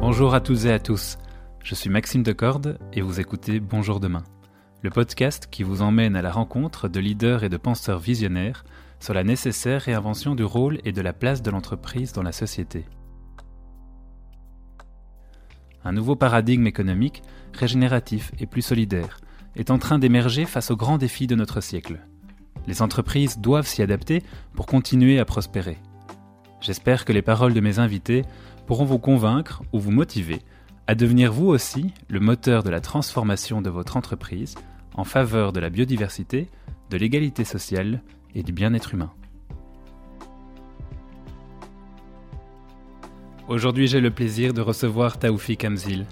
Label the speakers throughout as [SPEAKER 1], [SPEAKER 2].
[SPEAKER 1] Bonjour à toutes et à tous. Je suis Maxime Decorde et vous écoutez Bonjour demain, le podcast qui vous emmène à la rencontre de leaders et de penseurs visionnaires sur la nécessaire réinvention du rôle et de la place de l'entreprise dans la société. Un nouveau paradigme économique, régénératif et plus solidaire, est en train d'émerger face aux grands défis de notre siècle. Les entreprises doivent s'y adapter pour continuer à prospérer. J'espère que les paroles de mes invités pourront vous convaincre ou vous motiver à devenir vous aussi le moteur de la transformation de votre entreprise en faveur de la biodiversité, de l'égalité sociale et du bien-être humain. Aujourd'hui, j'ai le plaisir de recevoir Taoufik Amzil.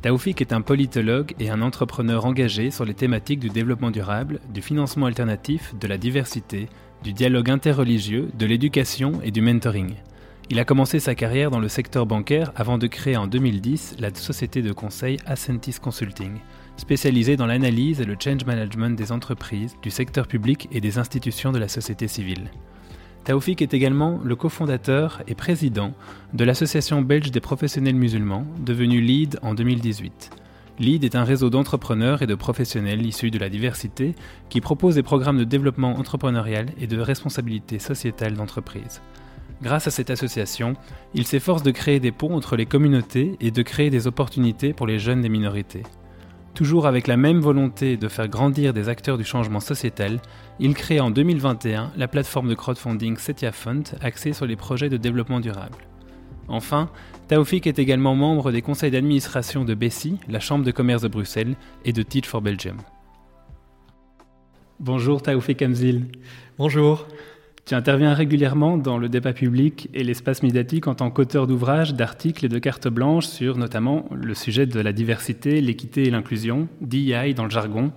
[SPEAKER 1] Taoufik est un politologue et un entrepreneur engagé sur les thématiques du développement durable, du financement alternatif, de la diversité, du dialogue interreligieux, de l'éducation et du mentoring. Il a commencé sa carrière dans le secteur bancaire avant de créer en 2010 la société de conseil Ascentis Consulting, spécialisée dans l'analyse et le change management des entreprises, du secteur public et des institutions de la société civile. Taoufik est également le cofondateur et président de l'Association belge des professionnels musulmans, devenue LEAD en 2018. LEAD est un réseau d'entrepreneurs et de professionnels issus de la diversité qui propose des programmes de développement entrepreneurial et de responsabilité sociétale d'entreprise. Grâce à cette association, il s'efforce de créer des ponts entre les communautés et de créer des opportunités pour les jeunes des minorités. Toujours avec la même volonté de faire grandir des acteurs du changement sociétal, il crée en 2021 la plateforme de crowdfunding Setia Fund axée sur les projets de développement durable. Enfin, Taoufik est également membre des conseils d'administration de Bessie, la Chambre de commerce de Bruxelles, et de Teach for Belgium. Bonjour Taoufik Amzil.
[SPEAKER 2] Bonjour.
[SPEAKER 1] Tu interviens régulièrement dans le débat public et l'espace médiatique en tant qu'auteur d'ouvrages, d'articles et de cartes blanches sur notamment le sujet de la diversité, l'équité et l'inclusion, DEI dans le jargon,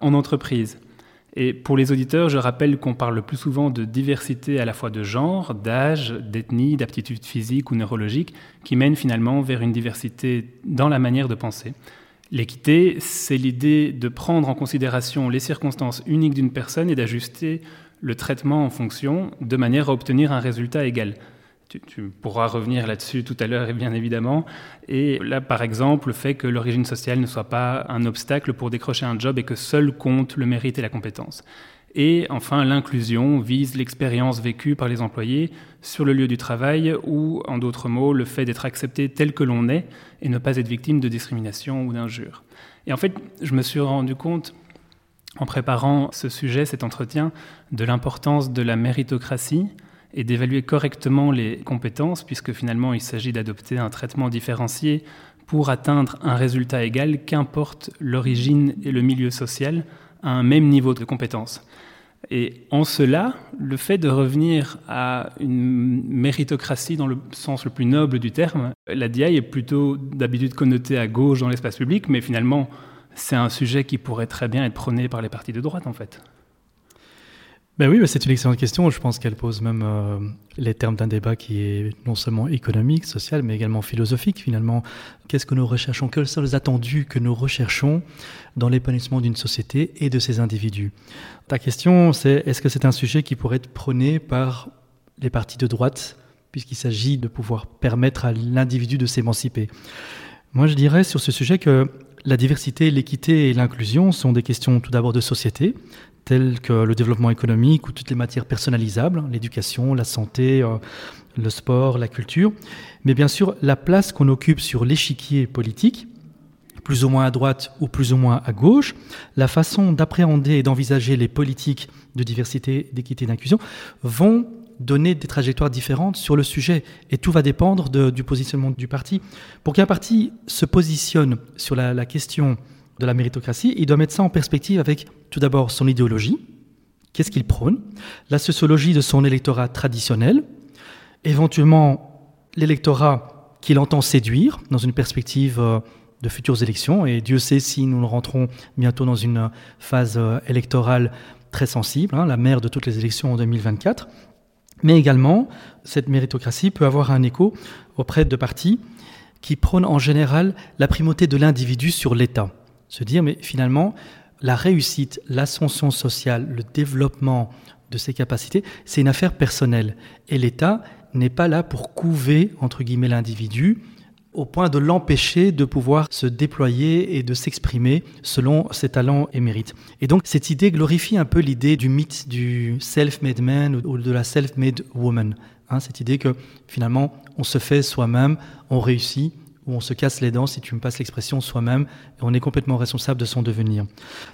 [SPEAKER 1] en entreprise. Et pour les auditeurs, je rappelle qu'on parle le plus souvent de diversité à la fois de genre, d'âge, d'ethnie, d'aptitude physique ou neurologique, qui mène finalement vers une diversité dans la manière de penser. L'équité, c'est l'idée de prendre en considération les circonstances uniques d'une personne et d'ajuster le traitement en fonction de manière à obtenir un résultat égal. Tu, pourras revenir là-dessus tout à l'heure, bien évidemment. Et là, par exemple, le fait que l'origine sociale ne soit pas un obstacle pour décrocher un job et que seul compte le mérite et la compétence. Et enfin, l'inclusion vise l'expérience vécue par les employés sur le lieu du travail ou, en d'autres mots, le fait d'être accepté tel que l'on est et ne pas être victime de discrimination ou d'injures. Et en fait, je me suis rendu compte en préparant ce sujet, cet entretien, de l'importance de la méritocratie et d'évaluer correctement les compétences, puisque finalement il s'agit d'adopter un traitement différencié pour atteindre un résultat égal, qu'importe l'origine et le milieu social, à un même niveau de compétence. Et en cela, le fait de revenir à une méritocratie dans le sens le plus noble du terme, la DI est plutôt d'habitude connotée à gauche dans l'espace public, mais finalement, c'est un sujet qui pourrait très bien être prôné par les partis de droite, en fait.
[SPEAKER 2] Ben oui, c'est une excellente question. Je pense qu'elle pose même euh, les termes d'un débat qui est non seulement économique, social, mais également philosophique. Finalement, qu'est-ce que nous recherchons? Quels sont les attendus que nous recherchons dans l'épanouissement d'une société et de ses individus? Ta question, c'est est-ce que c'est un sujet qui pourrait être prôné par les partis de droite, puisqu'il s'agit de pouvoir permettre à l'individu de s'émanciper? Moi, je dirais sur ce sujet que la diversité, l'équité et l'inclusion sont des questions tout d'abord de société, telles que le développement économique ou toutes les matières personnalisables, l'éducation, la santé, euh, le sport, la culture. Mais bien sûr, la place qu'on occupe sur l'échiquier politique, plus ou moins à droite ou plus ou moins à gauche, la façon d'appréhender et d'envisager les politiques de diversité, d'équité et d'inclusion vont donner des trajectoires différentes sur le sujet. Et tout va dépendre du positionnement du parti. Pour qu'un parti se positionne sur la, question de la méritocratie, il doit mettre ça en perspective avec tout d'abord son idéologie, qu'est-ce qu'il prône, la sociologie de son électorat traditionnel, éventuellement l'électorat qu'il entend séduire dans une perspective euh, de futures élections. Et Dieu sait si nous rentrons bientôt dans une phase euh, électorale très sensible, hein, la mère de toutes les élections en 2024. Mais également, cette méritocratie peut avoir un écho auprès de partis qui prônent en général la primauté de l'individu sur l'État. Se dire, mais finalement, la réussite, l'ascension sociale, le développement de ses capacités, c'est une affaire personnelle. Et l'État n'est pas là pour couver, entre guillemets, l'individu au point de l'empêcher de pouvoir se déployer et de s'exprimer selon ses talents et mérites. Et donc cette idée glorifie un peu l'idée du mythe du self-made man ou de la self-made woman. Hein, cette idée que finalement on se fait soi-même, on réussit, ou on se casse les dents, si tu me passes l'expression, soi-même, et on est complètement responsable de son devenir.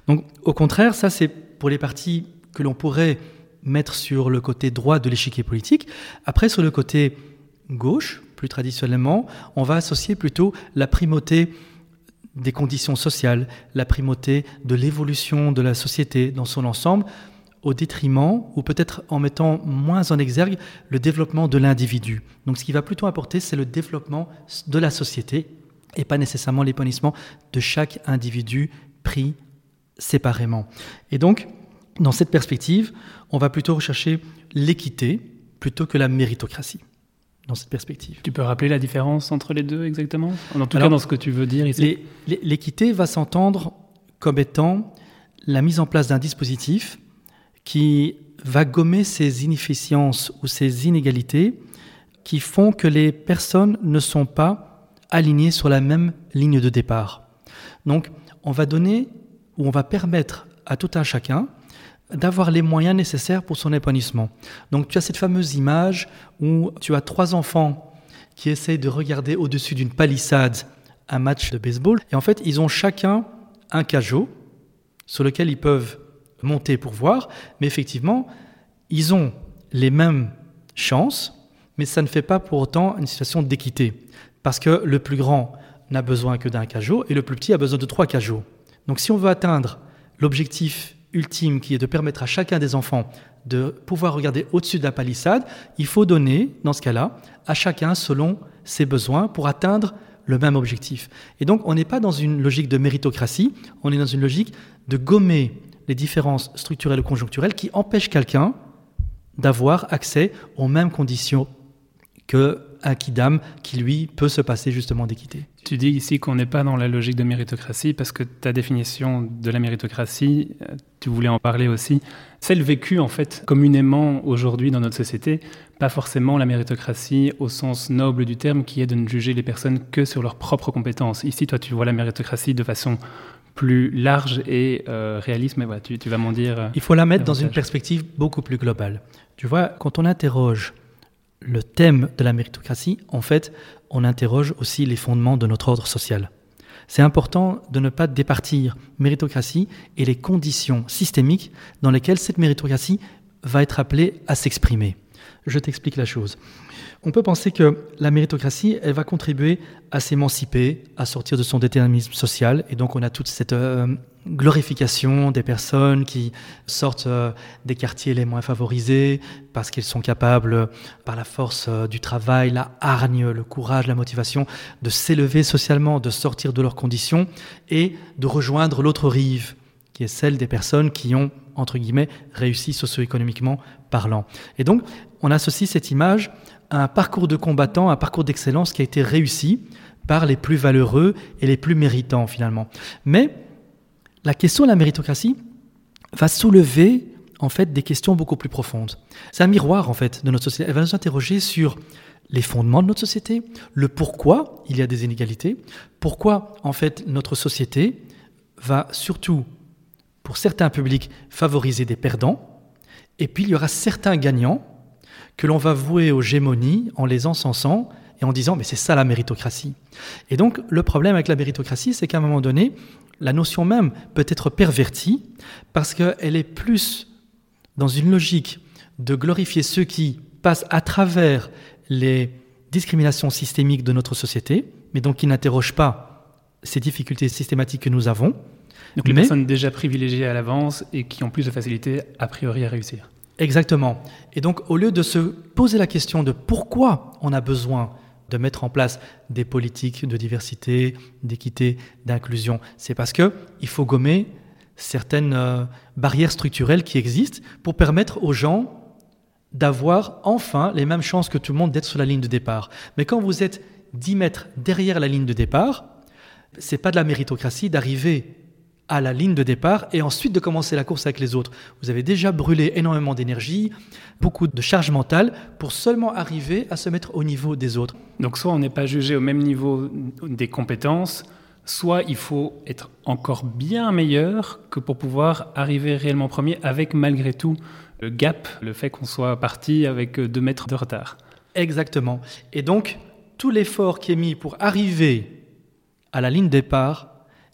[SPEAKER 2] Donc au contraire, ça c'est pour les partis que l'on pourrait mettre sur le côté droit de l'échiquier politique. Après, sur le côté gauche, plus traditionnellement, on va associer plutôt la primauté des conditions sociales, la primauté de l'évolution de la société dans son ensemble, au détriment, ou peut-être en mettant moins en exergue, le développement de l'individu. Donc ce qui va plutôt apporter, c'est le développement de la société et pas nécessairement l'épanouissement de chaque individu pris séparément. Et donc, dans cette perspective, on va plutôt rechercher l'équité plutôt que la méritocratie. Dans cette perspective.
[SPEAKER 1] Tu peux rappeler la différence entre les deux exactement? En tout cas, dans ce que tu veux dire ici.
[SPEAKER 2] L'équité va s'entendre comme étant la mise en place d'un dispositif qui va gommer ces inefficiences ou ces inégalités qui font que les personnes ne sont pas alignées sur la même ligne de départ. Donc, on va donner ou on va permettre à tout un chacun d'avoir les moyens nécessaires pour son épanouissement. Donc tu as cette fameuse image où tu as trois enfants qui essayent de regarder au-dessus d'une palissade un match de baseball, et en fait ils ont chacun un cajot sur lequel ils peuvent monter pour voir, mais effectivement ils ont les mêmes chances, mais ça ne fait pas pour autant une situation d'équité, parce que le plus grand n'a besoin que d'un cajot et le plus petit a besoin de trois cajots. Donc si on veut atteindre l'objectif ultime qui est de permettre à chacun des enfants de pouvoir regarder au-dessus de la palissade, il faut donner, dans ce cas-là, à chacun selon ses besoins pour atteindre le même objectif. Et donc, on n'est pas dans une logique de méritocratie, on est dans une logique de gommer les différences structurelles ou conjoncturelles qui empêchent quelqu'un d'avoir accès aux mêmes conditions que un kidam qui, lui, peut se passer justement d'équité.
[SPEAKER 1] Tu dis ici qu'on n'est pas dans la logique de méritocratie parce que ta définition de la méritocratie, tu voulais en parler aussi, celle vécue en fait communément aujourd'hui dans notre société, pas forcément la méritocratie au sens noble du terme qui est de ne juger les personnes que sur leurs propres compétences. Ici, toi, tu vois la méritocratie de façon plus large et euh, réaliste, mais voilà, tu, vas m'en dire. Euh,
[SPEAKER 2] Il faut la mettre dans une perspective beaucoup plus globale. Tu vois, quand on interroge le thème de la méritocratie, en fait, on interroge aussi les fondements de notre ordre social. C'est important de ne pas départir méritocratie et les conditions systémiques dans lesquelles cette méritocratie va être appelée à s'exprimer. Je t'explique la chose. On peut penser que la méritocratie, elle va contribuer à s'émanciper, à sortir de son déterminisme social, et donc on a toute cette euh, glorification des personnes qui sortent euh, des quartiers les moins favorisés parce qu'ils sont capables, par la force euh, du travail, la hargne, le courage, la motivation, de s'élever socialement, de sortir de leurs conditions et de rejoindre l'autre rive, qui est celle des personnes qui ont, entre guillemets, réussi socio-économiquement parlant. Et donc, on associe cette image à un parcours de combattant, un parcours d'excellence qui a été réussi par les plus valeureux et les plus méritants finalement. Mais la question de la méritocratie va soulever en fait des questions beaucoup plus profondes. C'est un miroir en fait de notre société. Elle va nous interroger sur les fondements de notre société, le pourquoi il y a des inégalités, pourquoi en fait notre société va surtout pour certains publics favoriser des perdants, et puis il y aura certains gagnants que l'on va vouer aux gémonies en les encensant et en disant mais c'est ça la méritocratie. Et donc le problème avec la méritocratie, c'est qu'à un moment donné, la notion même peut être pervertie parce qu'elle est plus dans une logique de glorifier ceux qui passent à travers les discriminations systémiques de notre société, mais donc qui n'interrogent pas ces difficultés systématiques que nous avons.
[SPEAKER 1] Donc les personnes déjà privilégiées à l'avance et qui ont plus de facilité a priori à réussir.
[SPEAKER 2] Exactement. Et donc au lieu de se poser la question de pourquoi on a besoin de mettre en place des politiques de diversité, d'équité, d'inclusion. C'est parce que il faut gommer certaines euh, barrières structurelles qui existent pour permettre aux gens d'avoir enfin les mêmes chances que tout le monde d'être sur la ligne de départ. Mais quand vous êtes 10 mètres derrière la ligne de départ, c'est pas de la méritocratie d'arriver à la ligne de départ et ensuite de commencer la course avec les autres. Vous avez déjà brûlé énormément d'énergie, beaucoup de charge mentale pour seulement arriver à se mettre au niveau des autres.
[SPEAKER 1] Donc soit on n'est pas jugé au même niveau des compétences, soit il faut être encore bien meilleur que pour pouvoir arriver réellement premier avec malgré tout le gap, le fait qu'on soit parti avec deux mètres de retard.
[SPEAKER 2] Exactement. Et donc, tout l'effort qui est mis pour arriver à la ligne départ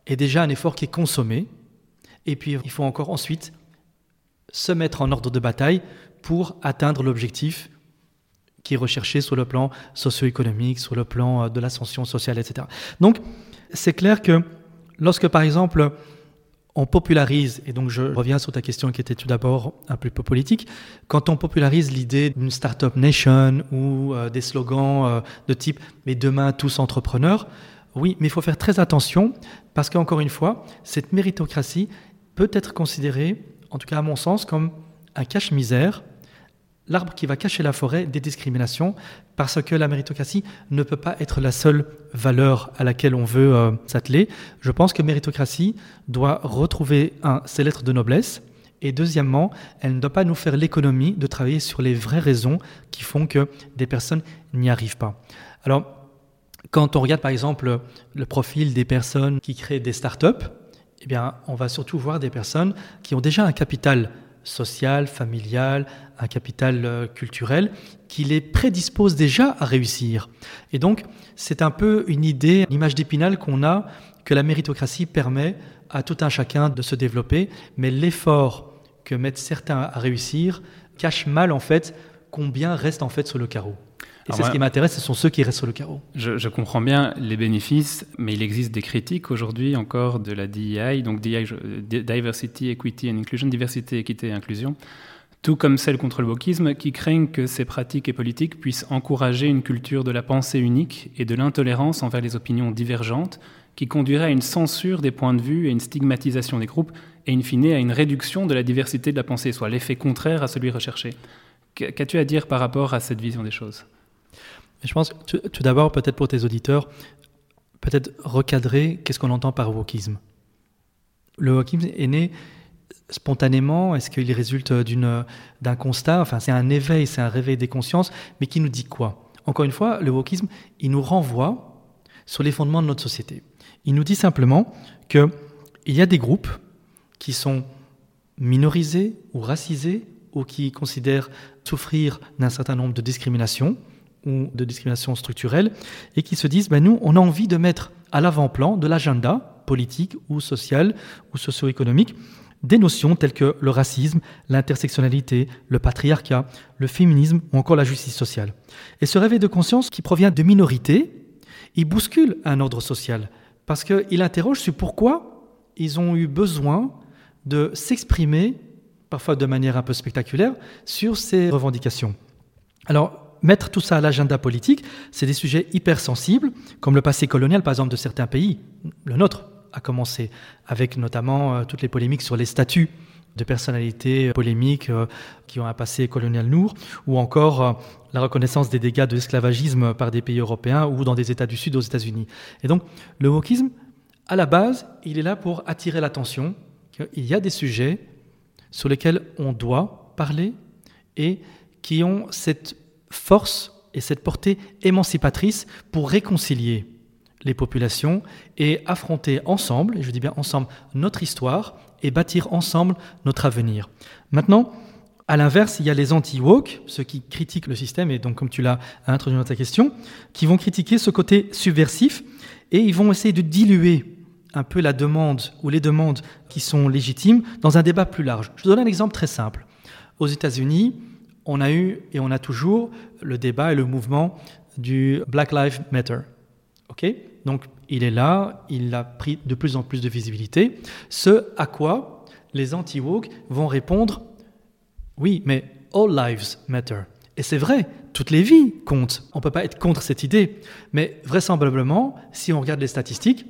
[SPEAKER 2] est déjà un effort qui est consommé. Et puis, il faut encore ensuite se mettre en ordre de bataille pour atteindre l'objectif qui est recherché sur le plan socio-économique, sur le plan euh, de l'ascension sociale, etc. Donc, c'est clair que lorsque, par exemple, on popularise, et donc je reviens sur ta question qui était tout d'abord un peu politique, quand on popularise l'idée d'une Startup Nation ou euh, des slogans euh, de type Mais demain, tous entrepreneurs, oui, mais il faut faire très attention parce qu'encore une fois, cette méritocratie peut être considérée, en tout cas à mon sens, comme un cache-misère, l'arbre qui va cacher la forêt des discriminations, parce que la méritocratie ne peut pas être la seule valeur à laquelle on veut euh, s'atteler. Je pense que méritocratie doit retrouver un, ses lettres de noblesse, et deuxièmement, elle ne doit pas nous faire l'économie de travailler sur les vraies raisons qui font que des personnes n'y arrivent pas. Alors, quand on regarde par exemple le profil des personnes qui créent des startups, eh bien, on va surtout voir des personnes qui ont déjà un capital social, familial, un capital euh, culturel qui les prédispose déjà à réussir. Et donc, c'est un peu une idée, une image d'épinal qu'on a que la méritocratie permet à tout un chacun de se développer, mais l'effort que mettent certains à réussir cache mal en fait combien reste en fait sur le carreau. Et c'est ce qui m'intéresse, ce sont ceux qui restent sur le carreau.
[SPEAKER 1] Je, comprends bien les bénéfices, mais il existe des critiques aujourd'hui encore de la DEI, donc DEI, Diversity, Equity and Inclusion, diversité, équité et inclusion, tout comme celle contre le wokisme, qui craignent que ces pratiques et politiques puissent encourager une culture de la pensée unique et de l'intolérance envers les opinions divergentes, qui conduirait à une censure des points de vue et une stigmatisation des groupes, et in fine à une réduction de la diversité de la pensée, soit l'effet contraire à celui recherché. Qu'as-tu à dire par rapport à cette vision des choses?
[SPEAKER 2] Je pense, tout, tout d'abord, peut-être pour tes auditeurs, peut-être recadrer qu'est-ce qu'on entend par wokisme. Le wokisme est né spontanément Est-ce qu'il résulte d'un constat? Enfin, c'est un éveil, c'est un réveil des consciences, mais qui nous dit quoi? Encore une fois, le wokisme, il nous renvoie sur les fondements de notre société. Il nous dit simplement qu'il y a des groupes qui sont minorisés ou racisés ou qui considèrent souffrir d'un certain nombre de discriminations ou de discrimination structurelle, et qui se disent, ben nous, on a envie de mettre à l'avant-plan de l'agenda politique ou social ou socio-économique des notions telles que le racisme, l'intersectionnalité, le patriarcat, le féminisme ou encore la justice sociale. Et ce réveil de conscience qui provient de minorités, il bouscule un ordre social, parce qu'il interroge sur pourquoi ils ont eu besoin de s'exprimer, parfois de manière un peu spectaculaire, sur ces revendications. Alors, mettre tout ça à l'agenda politique, c'est des sujets hypersensibles, comme le passé colonial, par exemple, de certains pays. Le nôtre a commencé, avec notamment euh, toutes les polémiques sur les statuts de personnalités polémiques euh, qui ont un passé colonial lourd, ou encore euh, la reconnaissance des dégâts de l'esclavagisme par des pays européens ou dans des États du Sud aux États-Unis. Et donc, le wokisme, à la base, il est là pour attirer l'attention qu'il y a des sujets sur lesquels on doit parler et qui ont cette force et cette portée émancipatrice pour réconcilier les populations et affronter ensemble, et je dis bien ensemble, notre histoire et bâtir ensemble notre avenir. Maintenant, à l'inverse, il y a les anti-woke, ceux qui critiquent le système, et donc comme tu l'as introduit dans ta question, qui vont critiquer ce côté subversif et ils vont essayer de diluer un peu la demande ou les demandes qui sont légitimes dans un débat plus large. Je donne un exemple très simple. Aux États-Unis, on a eu et on a toujours le débat et le mouvement du Black Lives Matter. Ok? Donc il est là, il a pris de plus en plus de visibilité. Ce à quoi les anti-woke vont répondre oui, mais all lives matter. Et c'est vrai, toutes les vies comptent. On ne peut pas être contre cette idée. Mais vraisemblablement, si on regarde les statistiques,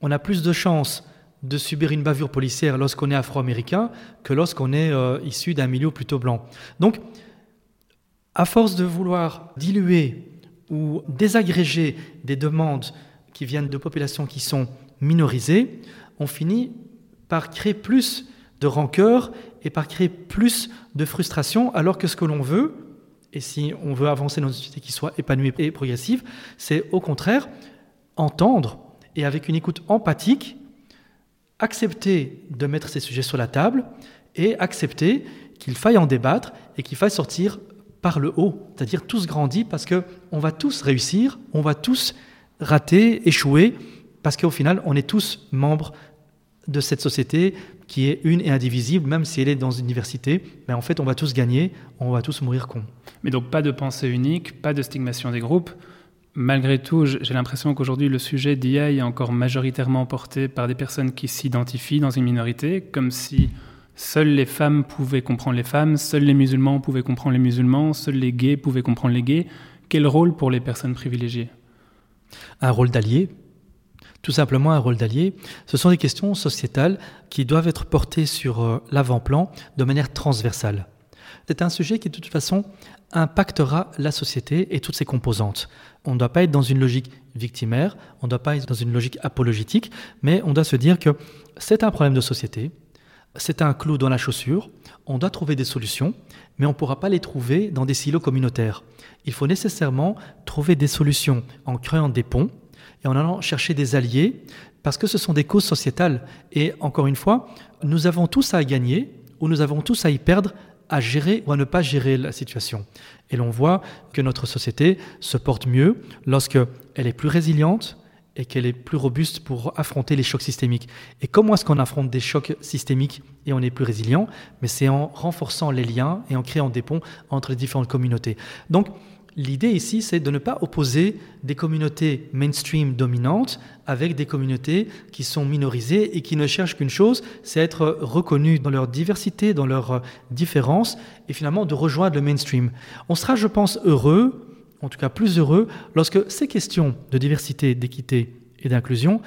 [SPEAKER 2] on a plus de chances de subir une bavure policière lorsqu'on est afro-américain que lorsqu'on est euh, issu d'un milieu plutôt blanc. Donc, à force de vouloir diluer ou désagréger des demandes qui viennent de populations qui sont minorisées, on finit par créer plus de rancœur et par créer plus de frustration, alors que ce que l'on veut, et si on veut avancer dans une société qui soit épanouie et progressive, c'est au contraire entendre et avec une écoute empathique, accepter de mettre ces sujets sur la table et accepter qu'il faille en débattre et qu'il faille sortir par le haut, c'est-à-dire tous grandis parce que on va tous réussir, on va tous rater, échouer, parce qu'au final, on est tous membres de cette société qui est une et indivisible, même si elle est dans une diversité. Mais en fait, on va tous gagner, on va tous mourir con.
[SPEAKER 1] Mais donc pas de pensée unique, pas de stigmatisation des groupes. Malgré tout, j'ai l'impression qu'aujourd'hui, le sujet d'IA est encore majoritairement porté par des personnes qui s'identifient dans une minorité, comme si Seules les femmes pouvaient comprendre les femmes, seuls les musulmans pouvaient comprendre les musulmans, seuls les gays pouvaient comprendre les gays. Quel rôle pour les personnes privilégiées?
[SPEAKER 2] Un rôle d'allié, tout simplement un rôle d'allié. Ce sont des questions sociétales qui doivent être portées sur euh, l'avant-plan de manière transversale. C'est un sujet qui de toute façon impactera la société et toutes ses composantes. On ne doit pas être dans une logique victimaire, on ne doit pas être dans une logique apologétique, mais on doit se dire que c'est un problème de société, c'est un clou dans la chaussure, on doit trouver des solutions, mais on ne pourra pas les trouver dans des silos communautaires. Il faut nécessairement trouver des solutions en créant des ponts et en allant chercher des alliés, parce que ce sont des causes sociétales. Et encore une fois, nous avons tous à gagner, ou nous avons tous à y perdre, à gérer ou à ne pas gérer la situation. Et l'on voit que notre société se porte mieux lorsque elle est plus résiliente, et qu'elle est plus robuste pour affronter les chocs systémiques. Et comment est-ce qu'on affronte des chocs systémiques et on est plus résilient? Mais c'est en renforçant les liens et en créant des ponts entre les différentes communautés. Donc, l'idée ici, c'est de ne pas opposer des communautés mainstream dominantes avec des communautés qui sont minorisées et qui ne cherchent qu'une chose, c'est être reconnues dans leur diversité, dans leur différence, et finalement de rejoindre le mainstream. On sera, je pense, heureux en tout cas plus heureux, lorsque ces questions de diversité, d'équité et d'inclusion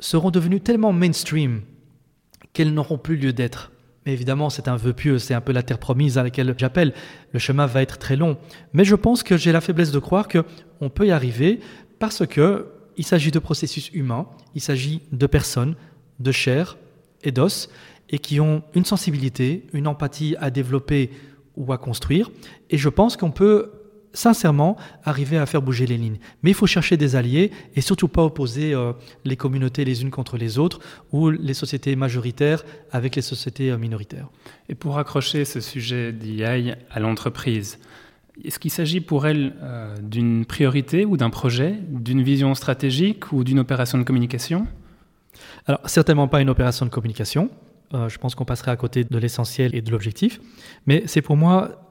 [SPEAKER 2] seront devenues tellement mainstream qu'elles n'auront plus lieu d'être. Mais évidemment, c'est un vœu pieux, c'est un peu la terre promise à laquelle j'appelle. Le chemin va être très long. Mais je pense que j'ai la faiblesse de croire qu'on peut y arriver parce que il s'agit de processus humains, il s'agit de personnes, de chair et d'os, et qui ont une sensibilité, une empathie à développer ou à construire. Et je pense qu'on peut sincèrement arriver à faire bouger les lignes. Mais il faut chercher des alliés et surtout pas opposer euh, les communautés les unes contre les autres ou les sociétés majoritaires avec les sociétés euh, minoritaires.
[SPEAKER 1] Et pour accrocher ce sujet d'IA à l'entreprise, est-ce qu'il s'agit pour elle euh, d'une priorité ou d'un projet, d'une vision stratégique ou d'une opération de communication?
[SPEAKER 2] Alors, certainement pas une opération de communication. je pense qu'on passerait à côté de l'essentiel et de l'objectif. Mais c'est pour moi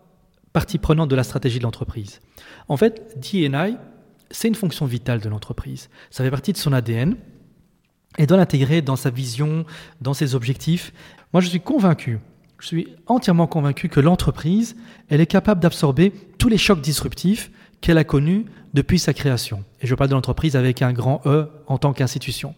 [SPEAKER 2] partie prenante de la stratégie de l'entreprise. En fait, DNI, c'est une fonction vitale de l'entreprise. Ça fait partie de son ADN et doit l'intégrer dans sa vision, dans ses objectifs. Moi, je suis convaincu, je suis entièrement convaincu que l'entreprise, elle est capable d'absorber tous les chocs disruptifs qu'elle a connus depuis sa création. Et je parle de l'entreprise avec un grand E en tant qu'institution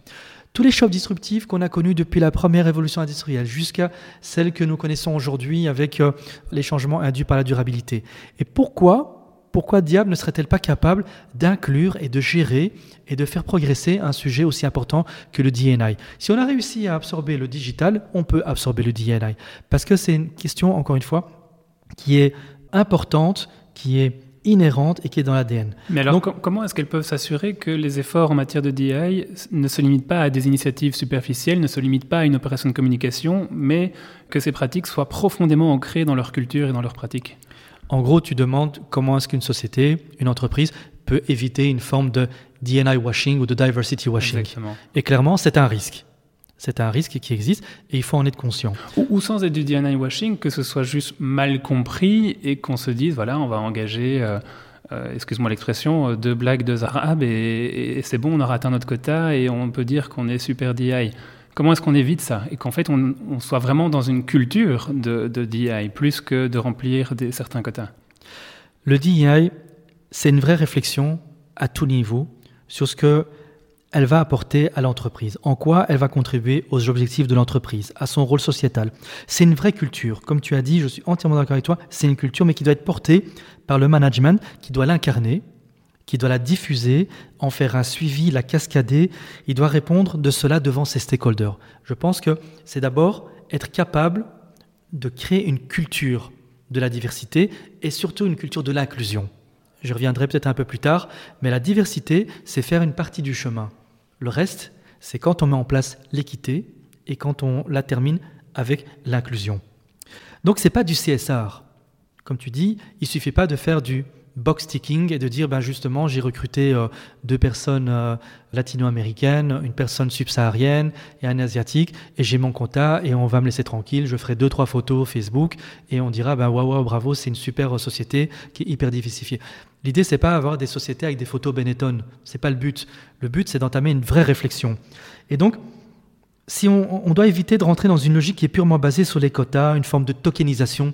[SPEAKER 2] tous les chocs disruptifs qu'on a connus depuis la première révolution industrielle jusqu'à celle que nous connaissons aujourd'hui avec euh, les changements induits par la durabilité. Et pourquoi, pourquoi diable ne serait-elle pas capable d'inclure et de gérer et de faire progresser un sujet aussi important que le DNI Si on a réussi à absorber le digital, on peut absorber le DNI. Parce que c'est une question, encore une fois, qui est importante, qui est inhérente et qui est dans l'ADN.
[SPEAKER 1] Mais alors, comment est-ce qu'elles peuvent s'assurer que les efforts en matière de DI ne se limitent pas à des initiatives superficielles, ne se limitent pas à une opération de communication, mais que ces pratiques soient profondément ancrées dans leur culture et dans leurs pratiques
[SPEAKER 2] En gros, tu demandes comment est-ce qu'une société, une entreprise, peut éviter une forme de DNI washing ou de diversity washing.
[SPEAKER 1] Exactement.
[SPEAKER 2] Et clairement, c'est un risque. C'est un risque qui existe et il faut en être conscient.
[SPEAKER 1] Ou, sans être du DNA washing, que ce soit juste mal compris et qu'on se dise, voilà, on va engager, euh, euh, excuse-moi l'expression, euh, deux blagues, deux arabes et, c'est bon, on aura atteint notre quota et on peut dire qu'on est super DI. Comment est-ce qu'on évite ça Et qu'en fait, on, soit vraiment dans une culture de, de DI plus que de remplir des, certains quotas?
[SPEAKER 2] Le DI, c'est une vraie réflexion à tout niveau sur ce que elle va apporter à l'entreprise En quoi elle va contribuer aux objectifs de l'entreprise, à son rôle sociétal C'est une vraie culture. Comme tu as dit, je suis entièrement d'accord avec toi, c'est une culture, mais qui doit être portée par le management, qui doit l'incarner, qui doit la diffuser, en faire un suivi, la cascader. Il doit répondre de cela devant ses stakeholders. Je pense que c'est d'abord être capable de créer une culture de la diversité et surtout une culture de l'inclusion. Je reviendrai peut-être un peu plus tard, mais la diversité, c'est faire une partie du chemin. Le reste, c'est quand on met en place l'équité et quand on la termine avec l'inclusion. Donc c'est pas du CSR. Comme tu dis, il suffit pas de faire du box ticking et de dire ben justement j'ai recruté euh, deux personnes euh, latino-américaines, une personne subsaharienne et un asiatique et j'ai mon quota et on va me laisser tranquille, je ferai deux trois photos Facebook et on dira ben waouh bravo, c'est une super société qui est hyper diversifiée. L'idée c'est pas avoir des sociétés avec des photos Benetton, c'est pas le but. Le but c'est d'entamer une vraie réflexion. Et donc si on, on doit éviter de rentrer dans une logique qui est purement basée sur les quotas, une forme de tokenisation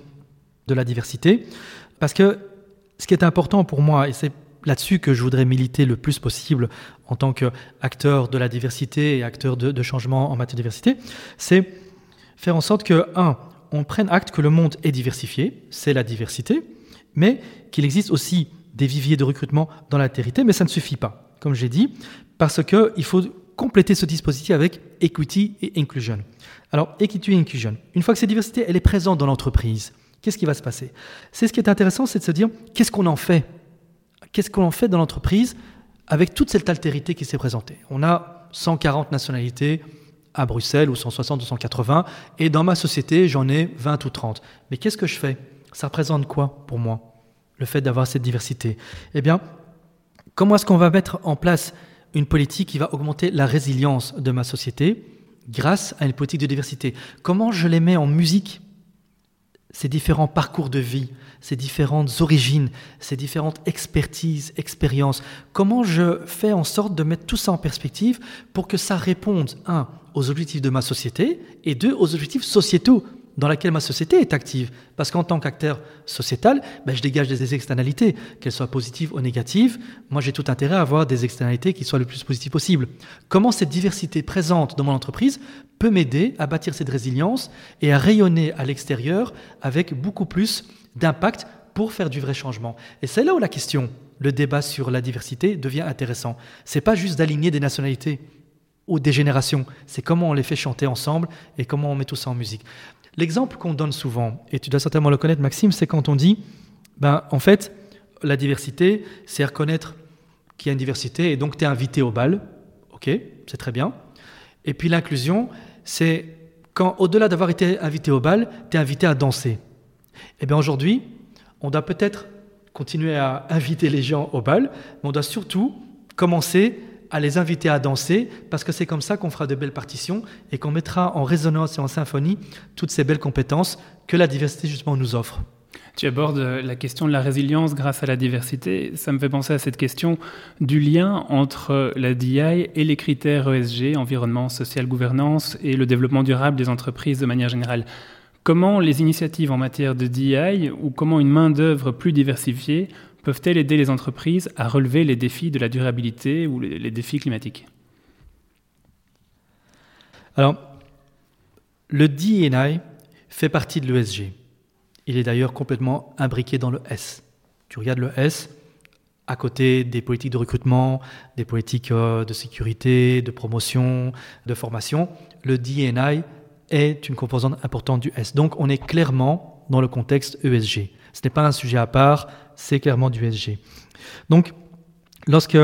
[SPEAKER 2] de la diversité parce que ce qui est important pour moi, et c'est là-dessus que je voudrais militer le plus possible en tant qu'acteur de la diversité et acteur de, changement en matière de diversité, c'est faire en sorte que, un, on prenne acte que le monde est diversifié, c'est la diversité, mais qu'il existe aussi des viviers de recrutement dans l'altérité, mais ça ne suffit pas, comme j'ai dit, parce qu'il faut compléter ce dispositif avec equity et inclusion. Alors, equity et inclusion, une fois que cette diversité, elle est présente dans l'entreprise, Qu'est-ce qui va se passer? C'est ce qui est intéressant, c'est de se dire qu'est-ce qu'on en fait? Qu'est-ce qu'on en fait dans l'entreprise avec toute cette altérité qui s'est présentée? On a 140 nationalités à Bruxelles, ou 160 ou 180, et dans ma société, j'en ai 20 ou 30. Mais qu'est-ce que je fais? Ça représente quoi pour moi? Le fait d'avoir cette diversité Eh bien, comment est-ce qu'on va mettre en place une politique qui va augmenter la résilience de ma société grâce à une politique de diversité? Comment je les mets en musique ces différents parcours de vie, ces différentes origines, ces différentes expertises, expériences? Comment je fais en sorte de mettre tout ça en perspective pour que ça réponde, un, aux objectifs de ma société et deux, aux objectifs sociétaux dans laquelle ma société est active. Parce qu'en tant qu'acteur sociétal, ben, je dégage des externalités, qu'elles soient positives ou négatives. Moi, j'ai tout intérêt à avoir des externalités qui soient le plus positives possible. Comment cette diversité présente dans mon entreprise peut m'aider à bâtir cette résilience et à rayonner à l'extérieur avec beaucoup plus d'impact pour faire du vrai changement? Et c'est là où la question, le débat sur la diversité devient intéressant. C'est pas juste d'aligner des nationalités ou des générations, c'est comment on les fait chanter ensemble et comment on met tout ça en musique. L'exemple qu'on donne souvent, et tu dois certainement le connaître Maxime, c'est quand on dit, ben, en fait, la diversité, c'est reconnaître qu'il y a une diversité et donc tu es invité au bal. Ok, c'est très bien. Et puis l'inclusion, c'est quand, au-delà d'avoir été invité au bal, tu es invité à danser. Eh bien aujourd'hui, on doit peut-être continuer à inviter les gens au bal, mais on doit surtout commencer à les inviter à danser, parce que c'est comme ça qu'on fera de belles partitions et qu'on mettra en résonance et en symphonie toutes ces belles compétences que la diversité justement nous offre.
[SPEAKER 1] Tu abordes la question de la résilience grâce à la diversité. Ça me fait penser à cette question du lien entre la DI et les critères ESG, environnement, social, gouvernance, et le développement durable des entreprises de manière générale. Comment les initiatives en matière de DI ou comment une main-d'œuvre plus diversifiée peuvent-elles aider les entreprises à relever les défis de la durabilité ou les, défis climatiques?
[SPEAKER 2] Alors, le D&I fait partie de l'ESG. Il est d'ailleurs complètement imbriqué dans le S. Tu regardes le S, à côté des politiques de recrutement, des politiques euh, de sécurité, de promotion, de formation, le D&I est une composante importante du S. Donc on est clairement dans le contexte ESG. Ce n'est pas un sujet à part, c'est clairement du ESG. Donc, lorsque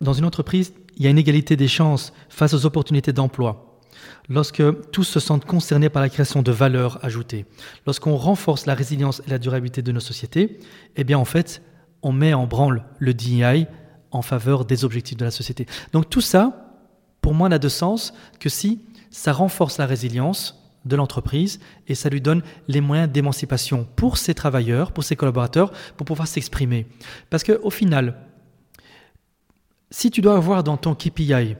[SPEAKER 2] dans une entreprise, il y a une égalité des chances face aux opportunités d'emploi, lorsque tous se sentent concernés par la création de valeur ajoutée, lorsqu'on renforce la résilience et la durabilité de nos sociétés, eh bien en fait, on met en branle le DEI en faveur des objectifs de la société. Donc tout ça, pour moi, n'a de sens que si ça renforce la résilience de l'entreprise et ça lui donne les moyens d'émancipation pour ses travailleurs, pour ses collaborateurs, pour pouvoir s'exprimer. Parce qu'au final, si tu dois avoir dans ton KPI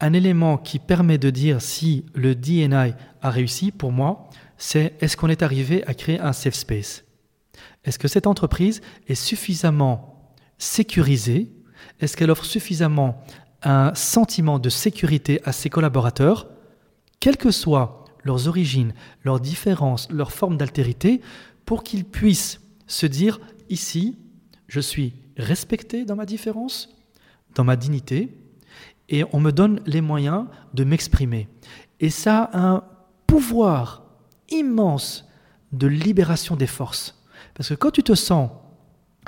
[SPEAKER 2] un élément qui permet de dire si le DNI a réussi, pour moi, c'est est-ce qu'on est arrivé à créer un safe space? Est-ce que cette entreprise est suffisamment sécurisée? Est-ce qu'elle offre suffisamment un sentiment de sécurité à ses collaborateurs, quelles que soient leurs origines, leurs différences, leurs formes d'altérité, pour qu'ils puissent se dire ici, je suis respecté dans ma différence, dans ma dignité, et on me donne les moyens de m'exprimer. Et ça a un pouvoir immense de libération des forces. Parce que quand tu te sens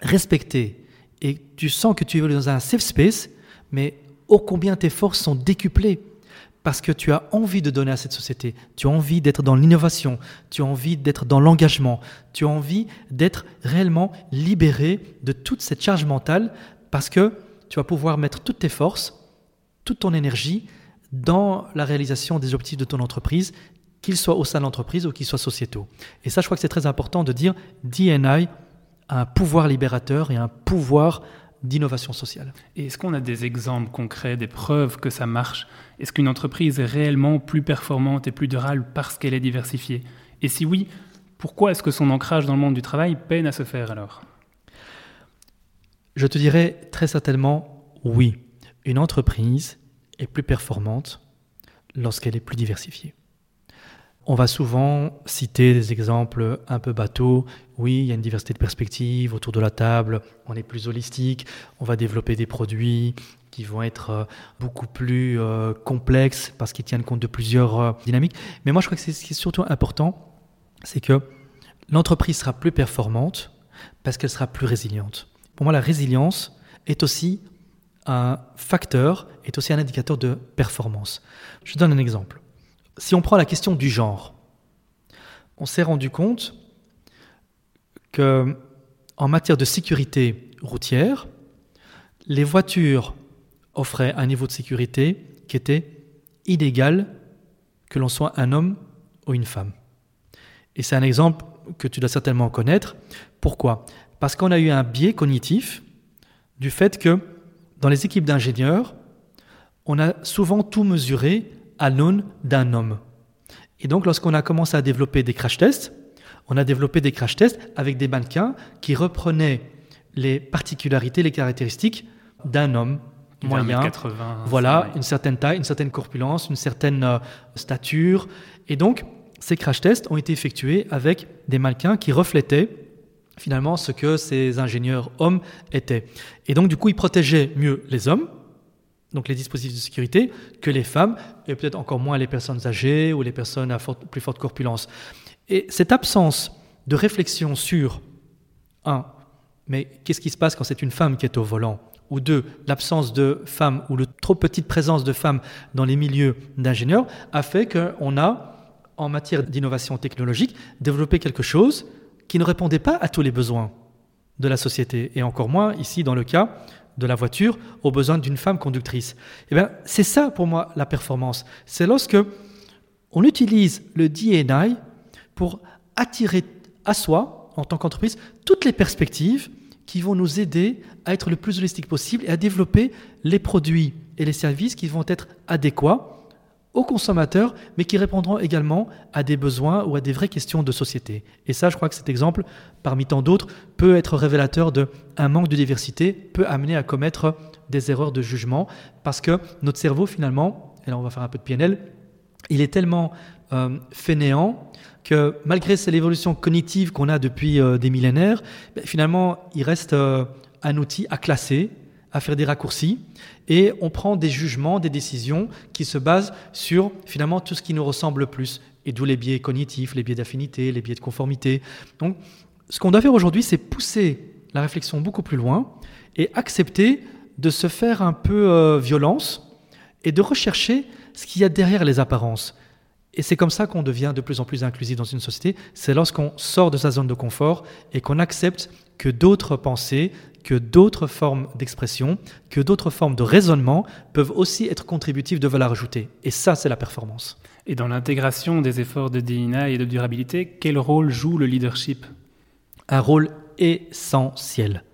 [SPEAKER 2] respecté et tu sens que tu es dans un safe space, mais ô combien tes forces sont décuplées parce que tu as envie de donner à cette société, tu as envie d'être dans l'innovation, tu as envie d'être dans l'engagement, tu as envie d'être réellement libéré de toute cette charge mentale parce que tu vas pouvoir mettre toutes tes forces, toute ton énergie dans la réalisation des objectifs de ton entreprise, qu'ils soient au sein de l'entreprise ou qu'ils soient sociétaux. Et ça, je crois que c'est très important de dire DNI a un pouvoir libérateur et un pouvoir d'innovation sociale.
[SPEAKER 1] Et est-ce qu'on a des exemples concrets, des preuves que ça marche? Est-ce qu'une entreprise est réellement plus performante et plus durable parce qu'elle est diversifiée? Et si oui, pourquoi est-ce que son ancrage dans le monde du travail peine à se faire alors?
[SPEAKER 2] Je te dirais très certainement oui. Une entreprise est plus performante lorsqu'elle est plus diversifiée. On va souvent citer des exemples un peu bateaux. Oui, il y a une diversité de perspectives autour de la table, on est plus holistique, on va développer des produits qui vont être euh, beaucoup plus euh, complexes parce qu'ils tiennent compte de plusieurs euh, dynamiques. Mais moi, je crois que ce qui est surtout important, c'est que l'entreprise sera plus performante parce qu'elle sera plus résiliente. Pour moi, la résilience est aussi un facteur, est aussi un indicateur de performance. Je donne un exemple si on prend la question du genre, on s'est rendu compte que en matière de sécurité routière, les voitures offraient un niveau de sécurité qui était inégal que l'on soit un homme ou une femme. Et c'est un exemple que tu dois certainement connaître. Pourquoi? Parce qu'on a eu un biais cognitif du fait que dans les équipes d'ingénieurs, on a souvent tout mesuré à l'aune d'un homme. Et donc, lorsqu'on a commencé à développer des crash tests, on a développé des crash tests avec des mannequins qui reprenaient les particularités, les caractéristiques d'un homme moyen.
[SPEAKER 1] 80,
[SPEAKER 2] voilà, une certaine taille, une certaine corpulence, une certaine euh, stature. Et donc, ces crash tests ont été effectués avec des mannequins qui reflétaient finalement ce que ces ingénieurs hommes étaient. Et donc, du coup, ils protégeaient mieux les hommes, donc les dispositifs de sécurité, que les femmes, et peut-être encore moins les personnes âgées ou les personnes à plus forte corpulence. Et cette absence de réflexion sur, un, mais qu'est-ce qui se passe quand c'est une femme qui est au volant? Ou deux, l'absence de femmes ou le trop petite présence de femmes dans les milieux d'ingénieurs a fait qu'on a, en matière d'innovation technologique, développé quelque chose qui ne répondait pas à tous les besoins de la société, et encore moins ici dans le cas de la voiture aux besoins d'une femme conductrice. Eh bien, c'est ça pour moi la performance. C'est lorsque on utilise le DNI pour attirer à soi, en tant qu'entreprise, toutes les perspectives qui vont nous aider à être le plus holistique possible et à développer les produits et les services qui vont être adéquats aux consommateurs, mais qui répondront également à des besoins ou à des vraies questions de société. Et ça, je crois que cet exemple, parmi tant d'autres, peut être révélateur d'un manque de diversité, peut amener à commettre des erreurs de jugement, parce que notre cerveau, finalement, et là on va faire un peu de PNL, il est tellement euh, fainéant que malgré l'évolution cognitive qu'on a depuis euh, des millénaires, ben, finalement, il reste euh, un outil à classer, à faire des raccourcis et on prend des jugements, des décisions qui se basent sur finalement tout ce qui nous ressemble le plus et d'où les biais cognitifs, les biais d'affinité, les biais de conformité. Donc ce qu'on doit faire aujourd'hui, c'est pousser la réflexion beaucoup plus loin et accepter de se faire un peu euh, violence et de rechercher ce qu'il y a derrière les apparences. Et c'est comme ça qu'on devient de plus en plus inclusif dans une société. C'est lorsqu'on sort de sa zone de confort et qu'on accepte que d'autres pensées, que d'autres formes d'expression, que d'autres formes de raisonnement peuvent aussi être contributifs de valeur ajoutée. Et ça, c'est la performance.
[SPEAKER 1] Et dans l'intégration des efforts de DINA et de durabilité, quel rôle joue le leadership?
[SPEAKER 2] Un rôle essentiel.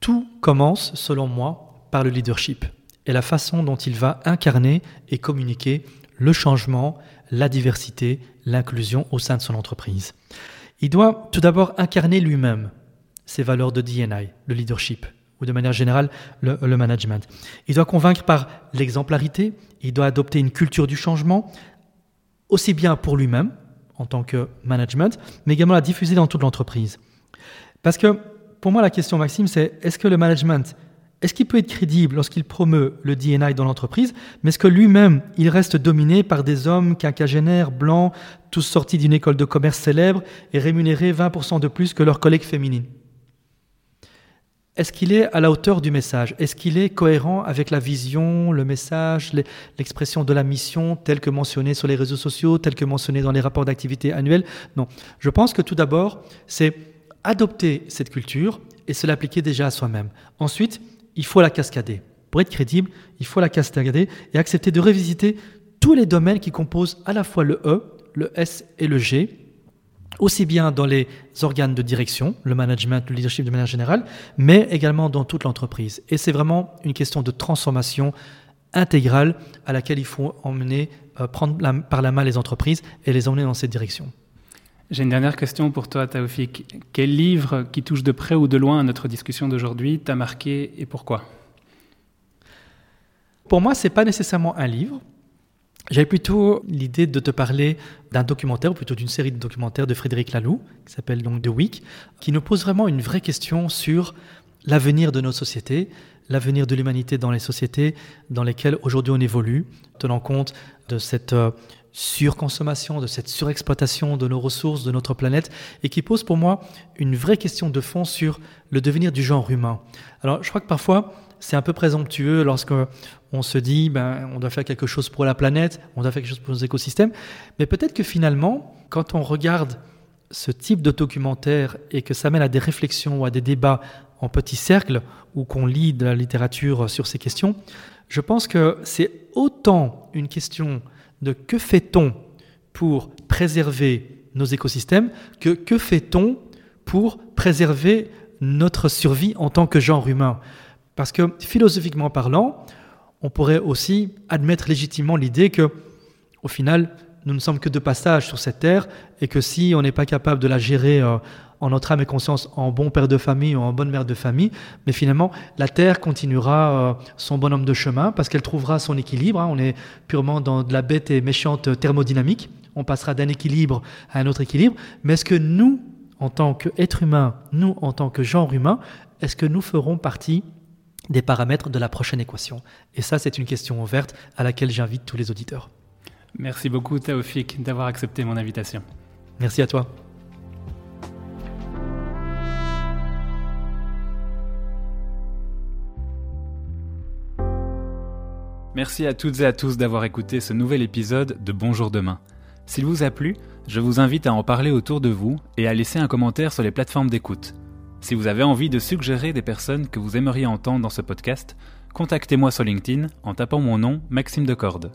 [SPEAKER 2] Tout commence, selon moi, par le leadership et la façon dont il va incarner et communiquer le changement, la diversité, l'inclusion au sein de son entreprise. Il doit tout d'abord incarner lui-même ses valeurs de DNI, le leadership, ou de manière générale le, management. Il doit convaincre par l'exemplarité, il doit adopter une culture du changement, aussi bien pour lui-même, en tant que management, mais également la diffuser dans toute l'entreprise. Parce que pour moi, la question, Maxime, c'est est-ce que le management, est-ce qu'il peut être crédible lorsqu'il promeut le DNI dans l'entreprise, mais est-ce que lui-même, il reste dominé par des hommes quinquagénaires, blancs, tous sortis d'une école de commerce célèbre et rémunérés 20% de plus que leurs collègues féminines? Est-ce qu'il est à la hauteur du message? Est-ce qu'il est cohérent avec la vision, le message, l'expression de la mission telle que mentionnée sur les réseaux sociaux, telle que mentionnée dans les rapports d'activité annuels? Non. Je pense que tout d'abord, c'est adopter cette culture et se l'appliquer déjà à soi-même. Ensuite, il faut la cascader. Pour être crédible, il faut la cascader et accepter de revisiter tous les domaines qui composent à la fois le E, le S et le G, aussi bien dans les organes de direction, le management, le leadership de manière générale, mais également dans toute l'entreprise. Et c'est vraiment une question de transformation intégrale à laquelle il faut emmener, euh, prendre par la main les entreprises et les emmener dans cette direction.
[SPEAKER 1] J'ai une dernière question pour toi, Taoufik. Quel livre qui touche de près ou de loin à notre discussion d'aujourd'hui t'a marqué et pourquoi?
[SPEAKER 2] Pour moi, ce n'est pas nécessairement un livre. J'avais plutôt l'idée de te parler d'un documentaire, ou plutôt d'une série de documentaires de Frédéric Laloux, qui s'appelle donc The Week, qui nous pose vraiment une vraie question sur l'avenir de nos sociétés, l'avenir de l'humanité dans les sociétés dans lesquelles aujourd'hui on évolue, tenant compte de cette euh, surconsommation, de cette surexploitation de nos ressources, de notre planète, et qui pose pour moi une vraie question de fond sur le devenir du genre humain. Alors je crois que parfois c'est un peu présomptueux lorsque on se dit ben on doit faire quelque chose pour la planète, on doit faire quelque chose pour nos écosystèmes, mais peut-être que finalement, quand on regarde ce type de documentaire et que ça mène à des réflexions ou à des débats en petits cercles ou qu'on lit de la littérature sur ces questions, je pense que c'est autant une question de que fait-on pour préserver nos écosystèmes que que fait-on pour préserver notre survie en tant que genre humain. Parce que philosophiquement parlant, on pourrait aussi admettre légitimement l'idée que, au final, nous ne sommes que de passage sur cette terre et que si on n'est pas capable de la gérer euh, en notre âme et conscience en bon père de famille ou en bonne mère de famille, mais finalement la terre continuera euh, son bonhomme de chemin parce qu'elle trouvera son équilibre. Hein. On est purement dans de la bête et méchante thermodynamique. On passera d'un équilibre à un autre équilibre. Mais est-ce que nous, en tant qu'êtres humains, nous, en tant que genre humain, est-ce que nous ferons partie des paramètres de la prochaine équation. Et ça, c'est une question ouverte à laquelle j'invite tous les auditeurs.
[SPEAKER 1] Merci beaucoup, Taoufik, d'avoir accepté mon invitation.
[SPEAKER 2] Merci à toi.
[SPEAKER 1] Merci à toutes et à tous d'avoir écouté ce nouvel épisode de Bonjour demain. S'il vous a plu, je vous invite à en parler autour de vous et à laisser un commentaire sur les plateformes d'écoute. Si vous avez envie de suggérer des personnes que vous aimeriez entendre dans ce podcast, contactez-moi sur LinkedIn en tapant mon nom Maxime Decorde.